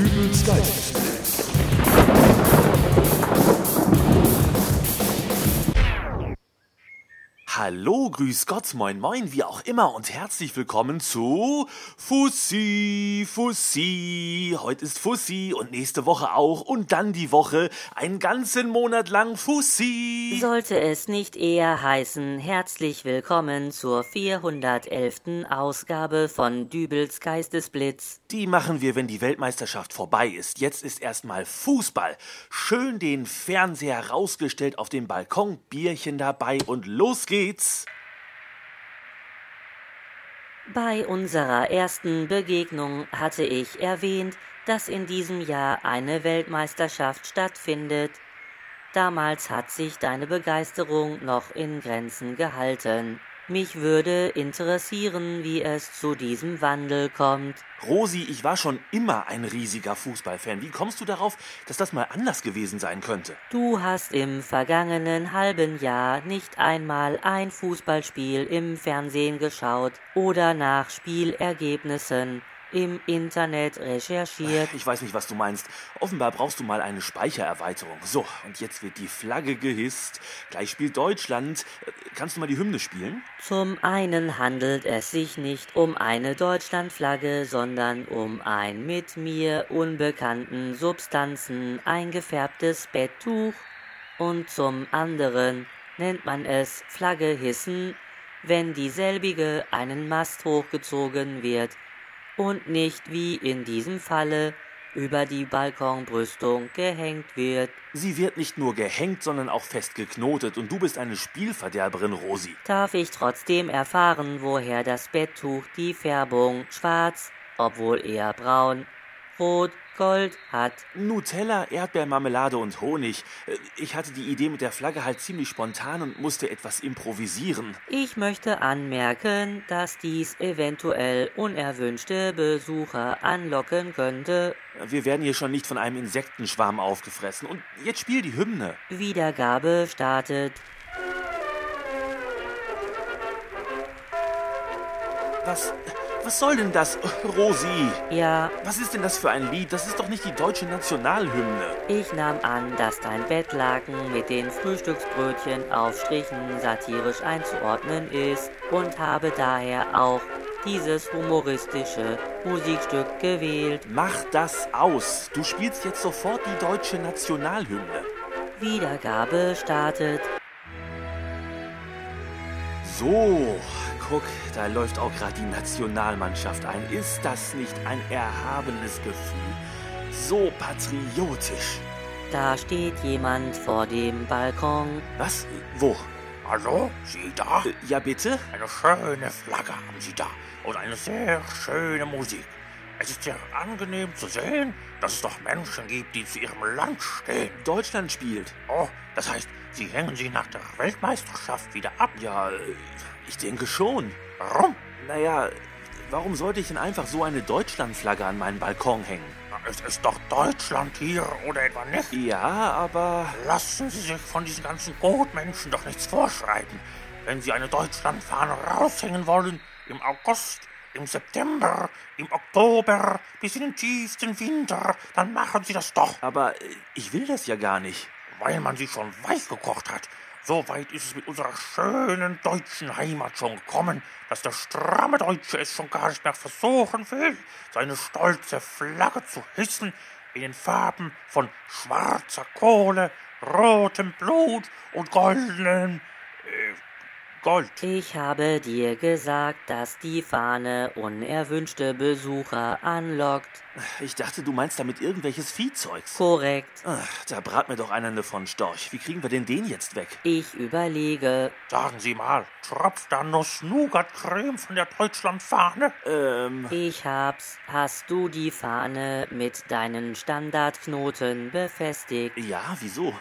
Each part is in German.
Dübels Geistesblitz. Hallo, grüß Gott, moin moin, wie auch immer und herzlich willkommen zu Fussi, Fussi. Heute ist Fussi und nächste Woche auch und dann die Woche einen ganzen Monat lang Fussi. Sollte es nicht eher heißen, herzlich willkommen zur 411. Ausgabe von Dübels Geistesblitz. Die machen wir, wenn die Weltmeisterschaft vorbei ist. Jetzt ist erstmal Fußball. Schön den Fernseher rausgestellt auf dem Balkon, Bierchen dabei und los geht's geht's. Bei unserer ersten Begegnung hatte ich erwähnt, dass in diesem Jahr eine Weltmeisterschaft stattfindet. Damals hat sich deine Begeisterung noch in Grenzen gehalten. Mich würde interessieren, wie es zu diesem Wandel kommt. Rosi, ich war schon immer ein riesiger Fußballfan. Wie kommst du darauf, dass das mal anders gewesen sein könnte? Du hast im vergangenen halben Jahr nicht einmal ein Fußballspiel im Fernsehen geschaut oder nach Spielergebnissen im Internet recherchiert. Ich weiß nicht, was du meinst. Offenbar brauchst du mal eine Speichererweiterung. So, und jetzt wird die Flagge gehisst. Gleich spielt Deutschland. Kannst du mal die Hymne spielen? Zum einen handelt es sich nicht um eine Deutschlandflagge, sondern um ein mit mir unbekannten Substanzen eingefärbtes Betttuch. Und zum anderen nennt man es Flagge hissen, wenn dieselbige einen Mast hochgezogen wird und nicht wie in diesem Falle über die Balkonbrüstung gehängt wird. Sie wird nicht nur gehängt, sondern auch fest geknotet und du bist eine Spielverderberin, Rosi. Darf ich trotzdem erfahren, woher das Betttuch die Färbung schwarz, obwohl eher braun, rot Gold hat. Nutella, Erdbeermarmelade und Honig. Äh, ich hatte die Idee mit der Flagge halt ziemlich spontan und musste etwas improvisieren. Ich möchte anmerken, dass dies eventuell unerwünschte Besucher anlocken könnte. Wir werden hier schon nicht von einem Insektenschwarm aufgefressen. Und jetzt spiel die Hymne. Wiedergabe startet. Was? Was soll denn das, Rosi? Ja. Was ist denn das für ein Lied? Das ist doch nicht die deutsche Nationalhymne. Ich nahm an, dass dein Bettlaken mit den Frühstücksbrötchen Aufstrichen satirisch einzuordnen ist und habe daher auch dieses humoristische Musikstück gewählt. Mach das aus. Du spielst jetzt sofort die deutsche Nationalhymne. Wiedergabe startet. So, guck, da läuft auch gerade die Nationalmannschaft ein. Ist das nicht ein erhabenes Gefühl? So patriotisch. Da steht jemand vor dem Balkon. Was? Wo? Hallo? Sie da? Äh, ja, bitte? Eine schöne Flagge haben Sie da und eine sehr schöne Musik. Es ist sehr angenehm zu sehen, dass es doch Menschen gibt, die zu ihrem Land stehen. Deutschland spielt. Oh, das heißt, Sie hängen sie nach der Weltmeisterschaft wieder ab? Ja, ich denke schon. Warum? Naja, warum sollte ich denn einfach so eine Deutschlandflagge an meinen Balkon hängen? Es ist doch Deutschland hier, oder etwa nicht? Ja, aber... Lassen Sie sich von diesen ganzen Gutmenschen doch nichts vorschreiben. Wenn Sie eine Deutschlandfahne raushängen wollen, im August, im September, im Oktober, bis in den tiefsten Winter, dann machen Sie das doch. Aber ich will das ja gar nicht. Weil man sie schon weich gekocht hat. So weit ist es mit unserer schönen deutschen Heimat schon gekommen, dass der stramme Deutsche es schon gar nicht mehr versuchen will, seine stolze Flagge zu hissen in den Farben von schwarzer Kohle, rotem Blut und goldenem äh, Gold. Ich habe dir gesagt, dass die Fahne unerwünschte Besucher anlockt. Ich dachte, du meinst damit irgendwelches Viehzeugs. Korrekt. Ach, da brat mir doch einer von Storch. Wie kriegen wir denn den jetzt weg? Ich überlege. Sagen Sie mal, tropft da Nuss-Nougat-Creme von der Deutschlandfahne? Ähm. Ich hab's. Hast du die Fahne mit deinen Standardknoten befestigt? Ja, wieso?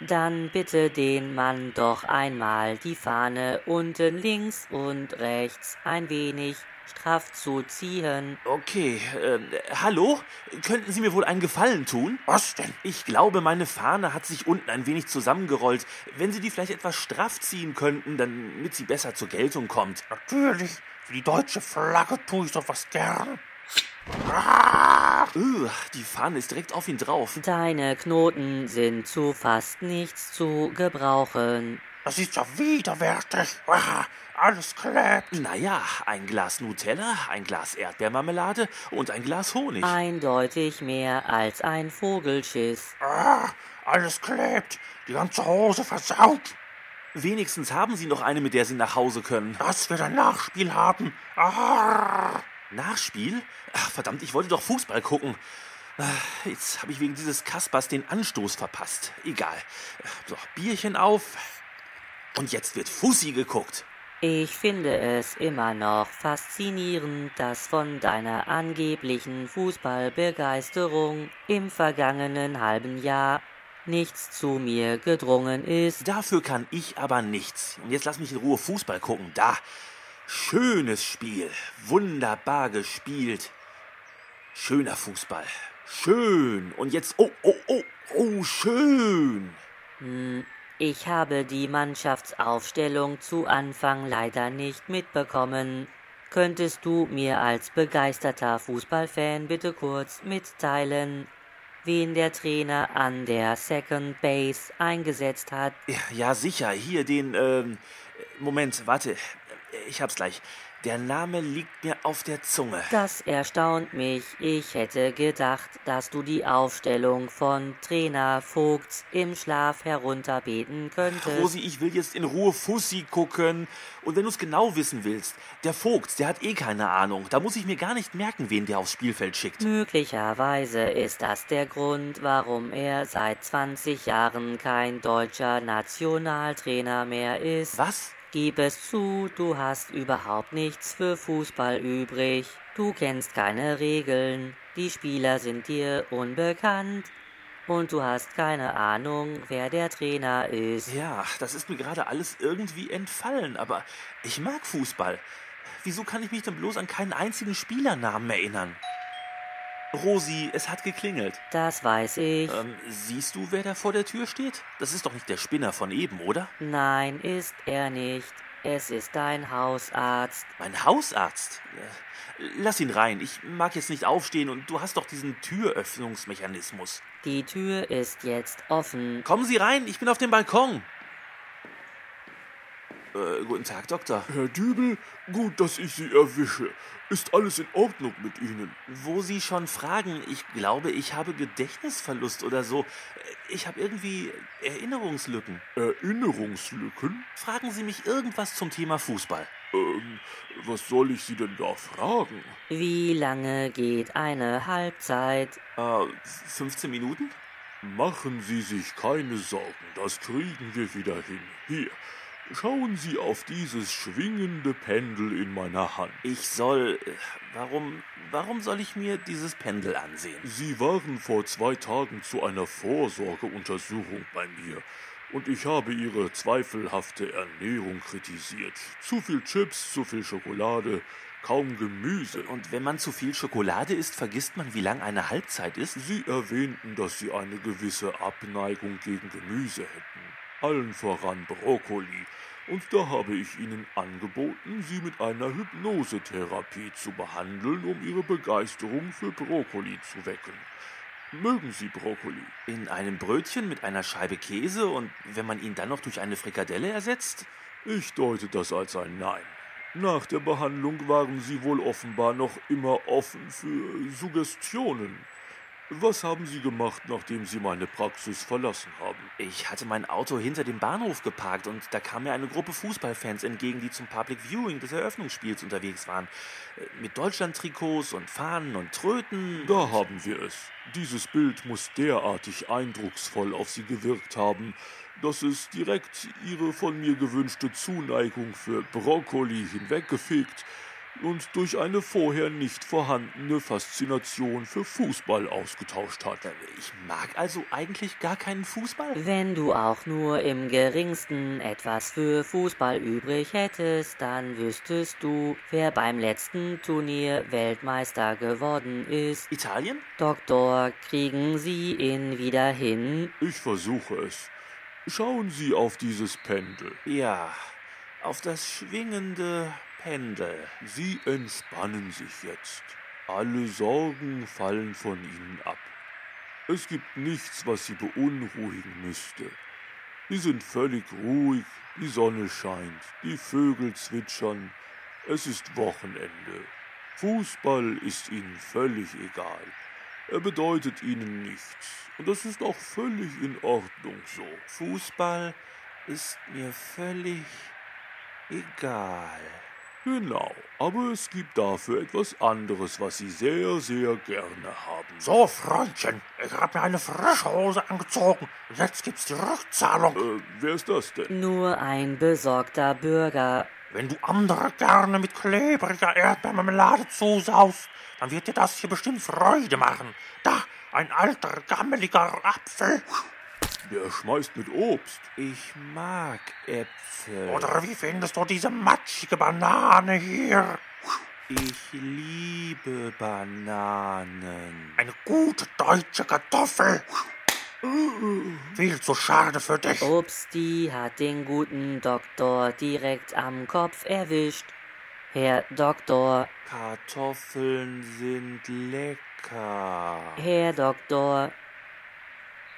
Dann bitte den Mann doch einmal die Fahne unten links und rechts ein wenig straff zu ziehen. Okay, äh, hallo? Könnten Sie mir wohl einen Gefallen tun? Was denn? Ich glaube, meine Fahne hat sich unten ein wenig zusammengerollt. Wenn Sie die vielleicht etwas straff ziehen könnten, damit sie besser zur Geltung kommt. Natürlich. Für die deutsche Flagge tue ich doch was gern. Ah! Uh, die Fahne ist direkt auf ihn drauf. Deine Knoten sind zu fast nichts zu gebrauchen. Das ist ja widerwärtig. Ah, alles klebt. Naja, ein Glas Nutella, ein Glas Erdbeermarmelade und ein Glas Honig. Eindeutig mehr als ein Vogelschiss. Ah, alles klebt. Die ganze Hose versaut. Wenigstens haben Sie noch eine, mit der Sie nach Hause können. Dass wir ein Nachspiel haben. Ah. Nachspiel? Ach, verdammt, ich wollte doch Fußball gucken. Ah, Jetzt habe ich wegen dieses Kaspers den Anstoß verpasst. Egal. So, Bierchen auf. Und jetzt wird Fussi geguckt. Ich finde es immer noch faszinierend, dass von deiner angeblichen Fußballbegeisterung im vergangenen halben Jahr nichts zu mir gedrungen ist. Dafür kann ich aber nichts. Und jetzt lass mich in Ruhe Fußball gucken. Da. Schönes Spiel. Wunderbar gespielt. Schöner Fußball. Schön. Und jetzt. Oh, oh, oh, oh, schön. Ich habe die Mannschaftsaufstellung zu Anfang leider nicht mitbekommen. Könntest du mir als begeisterter Fußballfan bitte kurz mitteilen, wen der Trainer an der Second Base eingesetzt hat? Ja, ja, sicher. Hier den. Ähm, Moment, warte. Ich hab's gleich. Der Name liegt mir auf der Zunge. Das erstaunt mich. Ich hätte gedacht, dass du die Aufstellung von Trainer Vogts im Schlaf herunterbeten könntest. Rosi, ich will jetzt in Ruhe Fussi gucken. Und wenn du es genau wissen willst, der Vogt, der hat eh keine Ahnung. Da muss ich mir gar nicht merken, wen der aufs Spielfeld schickt. Möglicherweise ist das der Grund, warum er seit 20 Jahren kein deutscher Nationaltrainer mehr ist. Was? Gib es zu, du hast überhaupt nichts für Fußball übrig. Du kennst keine Regeln, die Spieler sind dir unbekannt und du hast keine Ahnung, wer der Trainer ist. Ja, das ist mir gerade alles irgendwie entfallen, aber ich mag Fußball. Wieso kann ich mich denn bloß an keinen einzigen Spielernamen erinnern? Rosi, es hat geklingelt. Das weiß ich. Ähm, siehst du, wer da vor der Tür steht? Das ist doch nicht der Spinner von eben, oder? Nein, ist er nicht. Es ist dein Hausarzt. Mein Hausarzt? Äh, Lass ihn rein. Ich mag jetzt nicht aufstehen und du hast doch diesen Türöffnungsmechanismus. Die Tür ist jetzt offen. Kommen Sie rein, ich bin auf dem Balkon. Äh, guten Tag, Doktor. Herr Dübel, gut, dass ich Sie erwische. Ist alles in Ordnung mit Ihnen? Wo Sie schon fragen, ich glaube, ich habe Gedächtnisverlust oder so. Ich habe irgendwie Erinnerungslücken. Erinnerungslücken? Fragen Sie mich irgendwas zum Thema Fußball. Ähm, was soll ich Sie denn da fragen? Wie lange geht eine Halbzeit? Äh, 15 Minuten? Machen Sie sich keine Sorgen, das kriegen wir wieder hin. Hier, schauen Sie auf dieses schwingende Pendel in meiner Hand. Ich soll. Warum. Warum soll ich mir dieses Pendel ansehen? Sie waren vor zwei Tagen zu einer Vorsorgeuntersuchung bei mir und ich habe Ihre zweifelhafte Ernährung kritisiert. Zu viel Chips, zu viel Schokolade, kaum Gemüse. Und wenn man zu viel Schokolade isst, vergisst man, wie lang eine Halbzeit ist? Sie erwähnten, dass Sie eine gewisse Abneigung gegen Gemüse hätten. Allen voran Brokkoli. Und da habe ich Ihnen angeboten, Sie mit einer Hypnosetherapie zu behandeln, um Ihre Begeisterung für Brokkoli zu wecken. Mögen Sie Brokkoli? In einem Brötchen mit einer Scheibe Käse und wenn man ihn dann noch durch eine Frikadelle ersetzt? Ich deute das als ein Nein. Nach der Behandlung waren Sie wohl offenbar noch immer offen für Suggestionen. Was haben Sie gemacht, nachdem Sie meine Praxis verlassen haben? Ich hatte mein Auto hinter dem Bahnhof geparkt und da kam mir eine Gruppe Fußballfans entgegen, die zum Public Viewing des Eröffnungsspiels unterwegs waren. Äh, Mit Deutschland-Trikots und Fahnen und Tröten. Da haben wir es. Dieses Bild muss derartig eindrucksvoll auf Sie gewirkt haben, dass es direkt Ihre von mir gewünschte Zuneigung für Brokkoli hinweggefegt und durch eine vorher nicht vorhandene Faszination für Fußball ausgetauscht hat. Ich mag also eigentlich gar keinen Fußball. Wenn du auch nur im geringsten etwas für Fußball übrig hättest, dann wüsstest du, wer beim letzten Turnier Weltmeister geworden ist. Italien? Doktor, kriegen Sie ihn wieder hin? Ich versuche es. Schauen Sie auf dieses Pendel. Ja, auf das schwingende Pendel. Sie entspannen sich jetzt. Alle Sorgen fallen von ihnen ab. Es gibt nichts, was sie beunruhigen müsste. Sie sind völlig ruhig, die Sonne scheint, die Vögel zwitschern, es ist Wochenende. Fußball ist ihnen völlig egal. Er bedeutet ihnen nichts. Und das ist auch völlig in Ordnung so. Fußball ist mir völlig egal. Genau, aber es gibt dafür etwas anderes, was Sie sehr, sehr gerne haben. So, Freundchen, ich habe mir eine frische Hose angezogen. Jetzt gibt's die Rückzahlung. Äh, wer ist das denn? Nur ein besorgter Bürger. Wenn du andere gerne mit klebriger Erdbeermarmelade zusaust, dann wird dir das hier bestimmt Freude machen. Da, ein alter, gammeliger Apfel. Der schmeißt mit Obst. Ich mag Äpfel. Oder wie findest du diese matschige Banane hier? Ich liebe Bananen. Eine gute deutsche Kartoffel. Viel zu schade für dich. Obsti hat den guten Doktor direkt am Kopf erwischt. Herr Doktor, Kartoffeln sind lecker. Herr Doktor,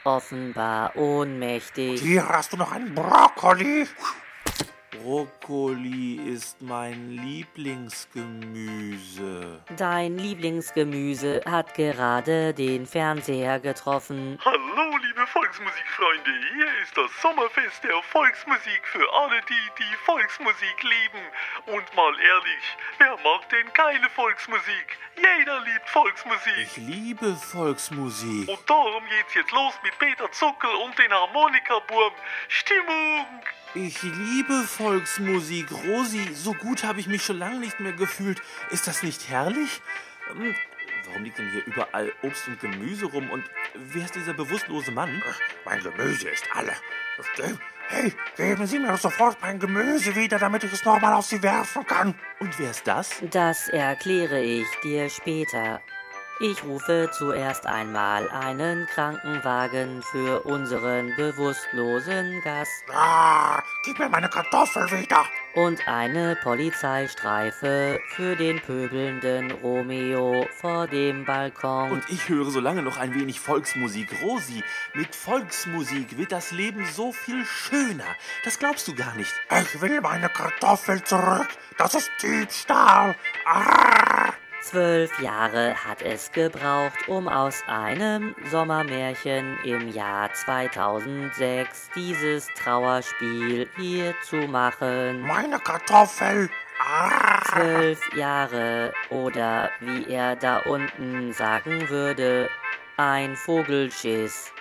offenbar ohnmächtig. Hier hast du noch einen Brokkoli. Brokkoli ist mein Lieblingsgemüse. Dein Lieblingsgemüse hat gerade den Fernseher getroffen. Hallo, liebe Volksmusikfreunde. Hier ist das Sommerfest der Volksmusik für alle die, die Volksmusik lieben. Und mal ehrlich, wer mag denn keine Volksmusik? Jeder liebt Volksmusik. Ich liebe Volksmusik. Und darum geht's jetzt los mit Peter Zuckel und den Harmonikaburm. Stimmung! Ich liebe Volksmusik. Rosi, so gut habe ich mich schon lange nicht mehr gefühlt. Ist das nicht herrlich? Ähm, Warum liegt denn hier überall Obst und Gemüse rum? Und wer ist dieser bewusstlose Mann? Mein Gemüse ist alle. Hey, geben Sie mir sofort mein Gemüse wieder, damit ich es nochmal auf Sie werfen kann. Und wer ist das? Das erkläre ich dir später. Ich rufe zuerst einmal einen Krankenwagen für unseren bewusstlosen Gast Ah, gib mir meine Kartoffel wieder. und eine Polizeistreife für den pöbelnden Romeo vor dem Balkon. Und ich höre so lange noch ein wenig Volksmusik. Rosi, mit Volksmusik wird das Leben so viel schöner. Das glaubst du gar nicht. Ich will meine Kartoffel zurück. Das ist Diebstahl. Ah. Zwölf Jahre hat es gebraucht, um aus einem Sommermärchen im Jahr 2006 dieses Trauerspiel hier zu machen. Meine Kartoffel. Ah. Zwölf Jahre oder wie er da unten sagen würde, ein Vogelschiss.